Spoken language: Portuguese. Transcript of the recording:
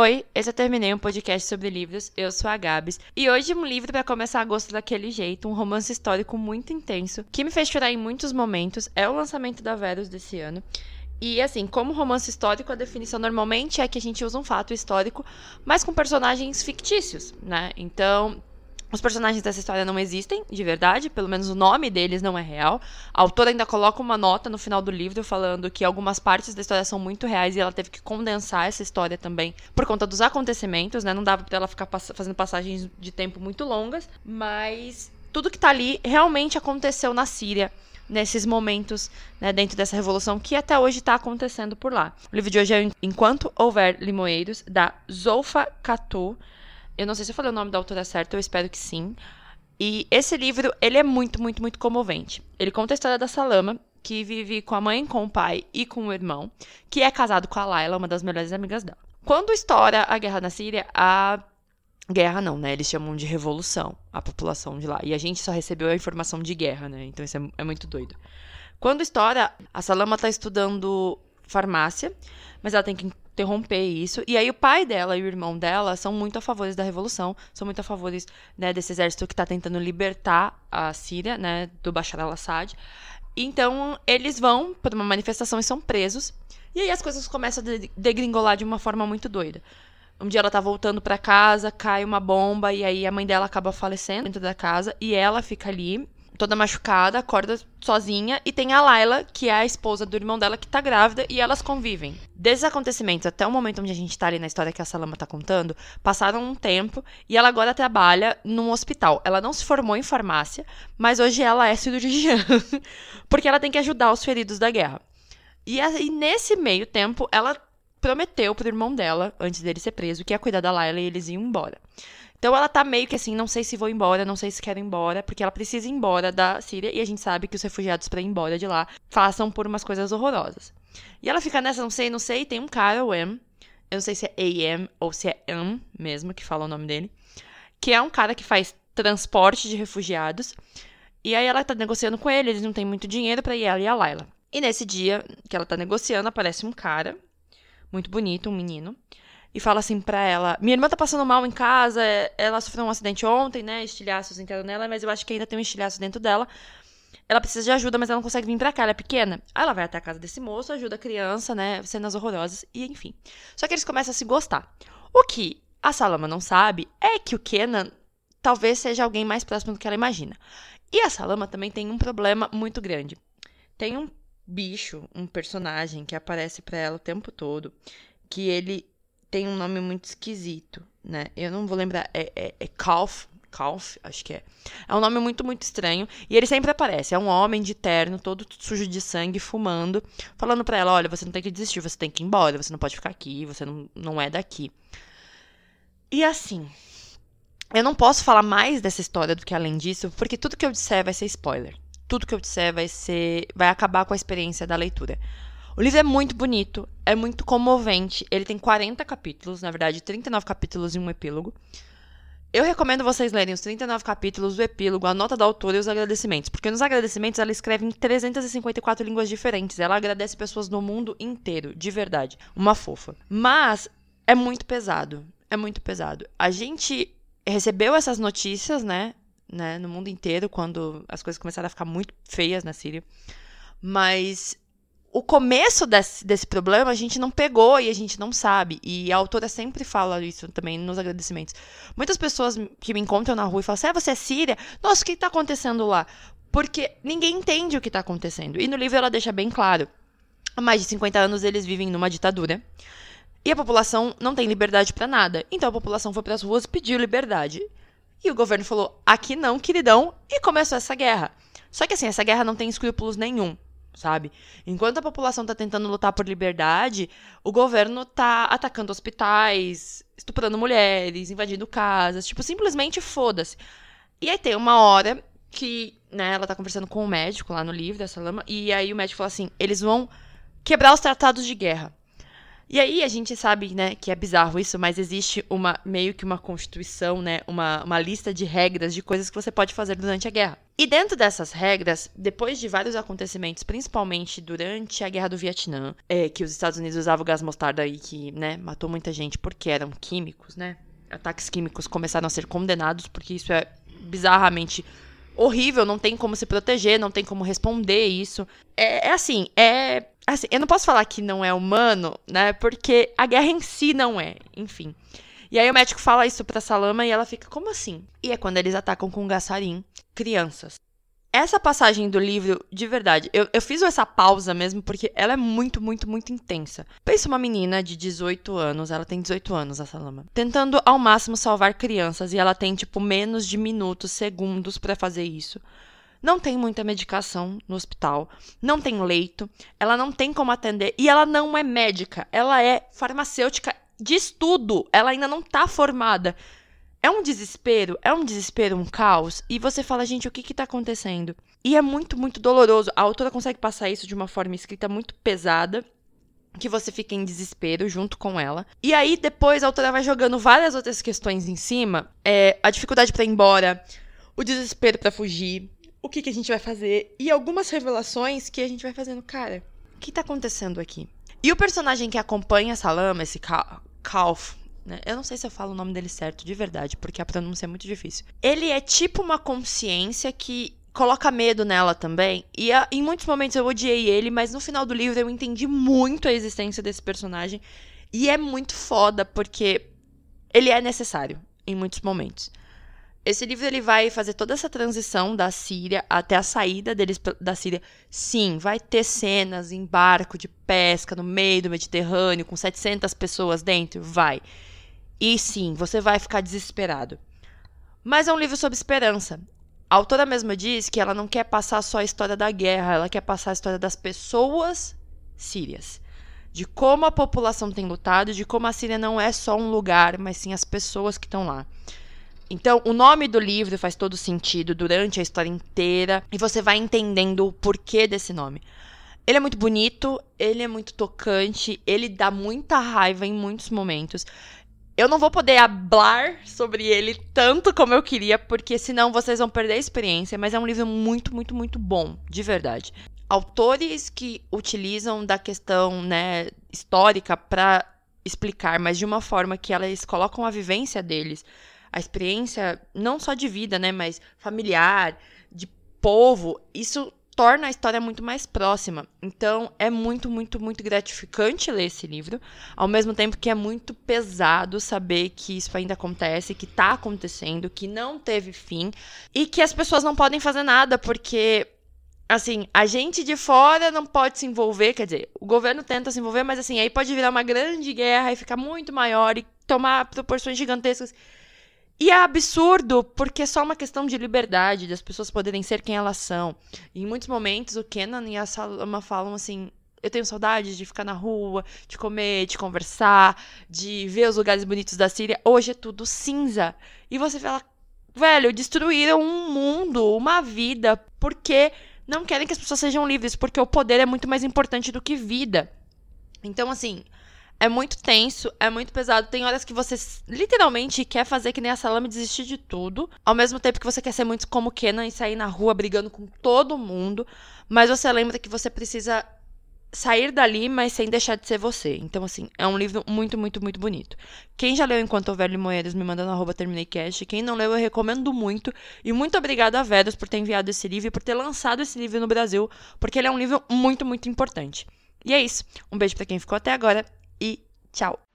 Oi, eu terminei um podcast sobre livros. Eu sou a Gabs e hoje um livro para começar a gostar daquele jeito, um romance histórico muito intenso que me fez chorar em muitos momentos. É o lançamento da Verus desse ano. E assim, como romance histórico, a definição normalmente é que a gente usa um fato histórico, mas com personagens fictícios, né? Então, os personagens dessa história não existem, de verdade, pelo menos o nome deles não é real. A autora ainda coloca uma nota no final do livro falando que algumas partes da história são muito reais e ela teve que condensar essa história também por conta dos acontecimentos, né? Não dava pra ela ficar pass fazendo passagens de tempo muito longas, mas tudo que tá ali realmente aconteceu na Síria nesses momentos né, dentro dessa revolução que até hoje está acontecendo por lá. O livro de hoje é Enquanto Houver Limoeiros, da Zolfa Katou. Eu não sei se eu falei o nome da autora certo, eu espero que sim. E esse livro, ele é muito, muito, muito comovente. Ele conta a história da Salama, que vive com a mãe, com o pai e com o irmão, que é casado com a Laila, uma das melhores amigas dela. Quando estoura a guerra na Síria, a guerra não, né? Eles chamam de revolução a população de lá. E a gente só recebeu a informação de guerra, né? Então isso é, é muito doido. Quando estoura, a Salama tá estudando farmácia, mas ela tem que interromper isso. E aí o pai dela e o irmão dela são muito a favores da revolução, são muito a favores né, desse exército que está tentando libertar a Síria, né, do Bashar al-Assad. Então eles vão para uma manifestação e são presos. E aí as coisas começam a degringolar de uma forma muito doida. Um dia ela tá voltando para casa, cai uma bomba e aí a mãe dela acaba falecendo dentro da casa e ela fica ali toda machucada, acorda sozinha e tem a Laila, que é a esposa do irmão dela, que tá grávida e elas convivem. Desses acontecimentos até o momento onde a gente tá ali na história que a Salama tá contando, passaram um tempo e ela agora trabalha num hospital. Ela não se formou em farmácia, mas hoje ela é cirurgiã, porque ela tem que ajudar os feridos da guerra. E, aí, nesse meio tempo, ela prometeu pro irmão dela, antes dele ser preso, que ia cuidar da Laila e eles iam embora. Então ela tá meio que assim, não sei se vou embora, não sei se quero ir embora, porque ela precisa ir embora da Síria e a gente sabe que os refugiados para ir embora de lá passam por umas coisas horrorosas. E ela fica nessa, não sei, não sei, tem um cara, o M, eu não sei se é AM ou se é M mesmo, que fala o nome dele, que é um cara que faz transporte de refugiados. E aí ela tá negociando com ele, eles não têm muito dinheiro para ir ela e a Laila. E nesse dia que ela tá negociando, aparece um cara, muito bonito, um menino, e fala assim pra ela: Minha irmã tá passando mal em casa, ela sofreu um acidente ontem, né? Estilhaços entraram nela, mas eu acho que ainda tem um estilhaço dentro dela. Ela precisa de ajuda, mas ela não consegue vir pra cá, ela é pequena. Aí ela vai até a casa desse moço, ajuda a criança, né? Cenas horrorosas, e enfim. Só que eles começam a se gostar. O que a Salama não sabe é que o Kenan talvez seja alguém mais próximo do que ela imagina. E a Salama também tem um problema muito grande. Tem um bicho, um personagem que aparece para ela o tempo todo, que ele tem um nome muito esquisito, né? Eu não vou lembrar. É, é, é acho que é. É um nome muito, muito estranho. E ele sempre aparece. É um homem de terno, todo sujo de sangue, fumando, falando pra ela: olha, você não tem que desistir, você tem que ir embora, você não pode ficar aqui, você não, não é daqui. E assim. Eu não posso falar mais dessa história do que além disso, porque tudo que eu disser vai ser spoiler. Tudo que eu disser vai ser. vai acabar com a experiência da leitura. O livro é muito bonito, é muito comovente. Ele tem 40 capítulos, na verdade, 39 capítulos e um epílogo. Eu recomendo vocês lerem os 39 capítulos, o epílogo, a nota da autora e os agradecimentos. Porque nos agradecimentos ela escreve em 354 línguas diferentes. Ela agradece pessoas no mundo inteiro, de verdade. Uma fofa. Mas é muito pesado. É muito pesado. A gente recebeu essas notícias, né? né no mundo inteiro, quando as coisas começaram a ficar muito feias na Síria. Mas o começo desse, desse problema a gente não pegou e a gente não sabe. E a autora sempre fala isso também nos agradecimentos. Muitas pessoas que me encontram na rua e falam assim: ah, você é síria? Nossa, o que está acontecendo lá? Porque ninguém entende o que está acontecendo. E no livro ela deixa bem claro: há mais de 50 anos eles vivem numa ditadura. E a população não tem liberdade para nada. Então a população foi para as ruas pediu liberdade. E o governo falou: aqui não, queridão. E começou essa guerra. Só que assim, essa guerra não tem escrúpulos nenhum sabe? Enquanto a população tá tentando lutar por liberdade, o governo tá atacando hospitais, estuprando mulheres, invadindo casas, tipo, simplesmente foda-se. E aí tem uma hora que, né, ela tá conversando com o médico lá no livro dessa lama, e aí o médico fala assim: eles vão quebrar os tratados de guerra. E aí a gente sabe, né, que é bizarro isso, mas existe uma meio que uma constituição, né, uma, uma lista de regras de coisas que você pode fazer durante a guerra. E dentro dessas regras, depois de vários acontecimentos, principalmente durante a Guerra do Vietnã, é, que os Estados Unidos usavam gás mostarda e que, né, matou muita gente porque eram químicos, né? Ataques químicos começaram a ser condenados porque isso é bizarramente horrível, não tem como se proteger, não tem como responder isso. É, é assim, é Assim, eu não posso falar que não é humano, né? Porque a guerra em si não é, enfim. E aí o médico fala isso pra Salama e ela fica, como assim? E é quando eles atacam com gassarim crianças. Essa passagem do livro, de verdade, eu, eu fiz essa pausa mesmo porque ela é muito, muito, muito intensa. Pensa uma menina de 18 anos, ela tem 18 anos, a Salama, tentando ao máximo salvar crianças e ela tem, tipo, menos de minutos, segundos para fazer isso não tem muita medicação no hospital, não tem leito, ela não tem como atender e ela não é médica, ela é farmacêutica de estudo, ela ainda não tá formada. É um desespero, é um desespero, um caos, e você fala, gente, o que que tá acontecendo? E é muito, muito doloroso. A autora consegue passar isso de uma forma escrita muito pesada, que você fica em desespero junto com ela. E aí, depois, a autora vai jogando várias outras questões em cima. É, a dificuldade para ir embora, o desespero para fugir, o que, que a gente vai fazer e algumas revelações que a gente vai fazendo. Cara, o que tá acontecendo aqui? E o personagem que acompanha essa lama, esse Kalf, né? Eu não sei se eu falo o nome dele certo, de verdade, porque a pronúncia é muito difícil. Ele é tipo uma consciência que coloca medo nela também. E a, em muitos momentos eu odiei ele, mas no final do livro eu entendi muito a existência desse personagem. E é muito foda, porque ele é necessário em muitos momentos. Esse livro ele vai fazer toda essa transição da Síria até a saída deles da Síria. Sim, vai ter cenas em barco de pesca no meio do Mediterrâneo com 700 pessoas dentro, vai. E sim, você vai ficar desesperado. Mas é um livro sobre esperança. A autora mesma diz que ela não quer passar só a história da guerra, ela quer passar a história das pessoas sírias. De como a população tem lutado, de como a Síria não é só um lugar, mas sim as pessoas que estão lá. Então, o nome do livro faz todo sentido durante a história inteira e você vai entendendo o porquê desse nome. Ele é muito bonito, ele é muito tocante, ele dá muita raiva em muitos momentos. Eu não vou poder hablar sobre ele tanto como eu queria, porque senão vocês vão perder a experiência, mas é um livro muito, muito, muito bom, de verdade. Autores que utilizam da questão, né, histórica para explicar, mas de uma forma que elas colocam a vivência deles a experiência não só de vida, né, mas familiar, de povo, isso torna a história muito mais próxima. Então, é muito, muito, muito gratificante ler esse livro, ao mesmo tempo que é muito pesado saber que isso ainda acontece, que tá acontecendo, que não teve fim e que as pessoas não podem fazer nada porque assim, a gente de fora não pode se envolver, quer dizer, o governo tenta se envolver, mas assim, aí pode virar uma grande guerra e ficar muito maior e tomar proporções gigantescas. E é absurdo, porque é só uma questão de liberdade, das pessoas poderem ser quem elas são. E em muitos momentos, o Kenan e a Salama falam assim: eu tenho saudade de ficar na rua, de comer, de conversar, de ver os lugares bonitos da Síria. Hoje é tudo cinza. E você fala, velho, destruíram um mundo, uma vida, porque não querem que as pessoas sejam livres, porque o poder é muito mais importante do que vida. Então, assim, é muito tenso, é muito pesado. Tem horas que você literalmente quer fazer que nem a Salame desistir de tudo. Ao mesmo tempo que você quer ser muito como Kenan e sair na rua brigando com todo mundo. Mas você lembra que você precisa sair dali, mas sem deixar de ser você. Então, assim, é um livro muito, muito, muito bonito. Quem já leu Enquanto Houver Limoeiros, me manda no arroba TermineiCast. Quem não leu, eu recomendo muito. E muito obrigada a Veros por ter enviado esse livro e por ter lançado esse livro no Brasil, porque ele é um livro muito, muito importante. E é isso. Um beijo para quem ficou até agora e tchau!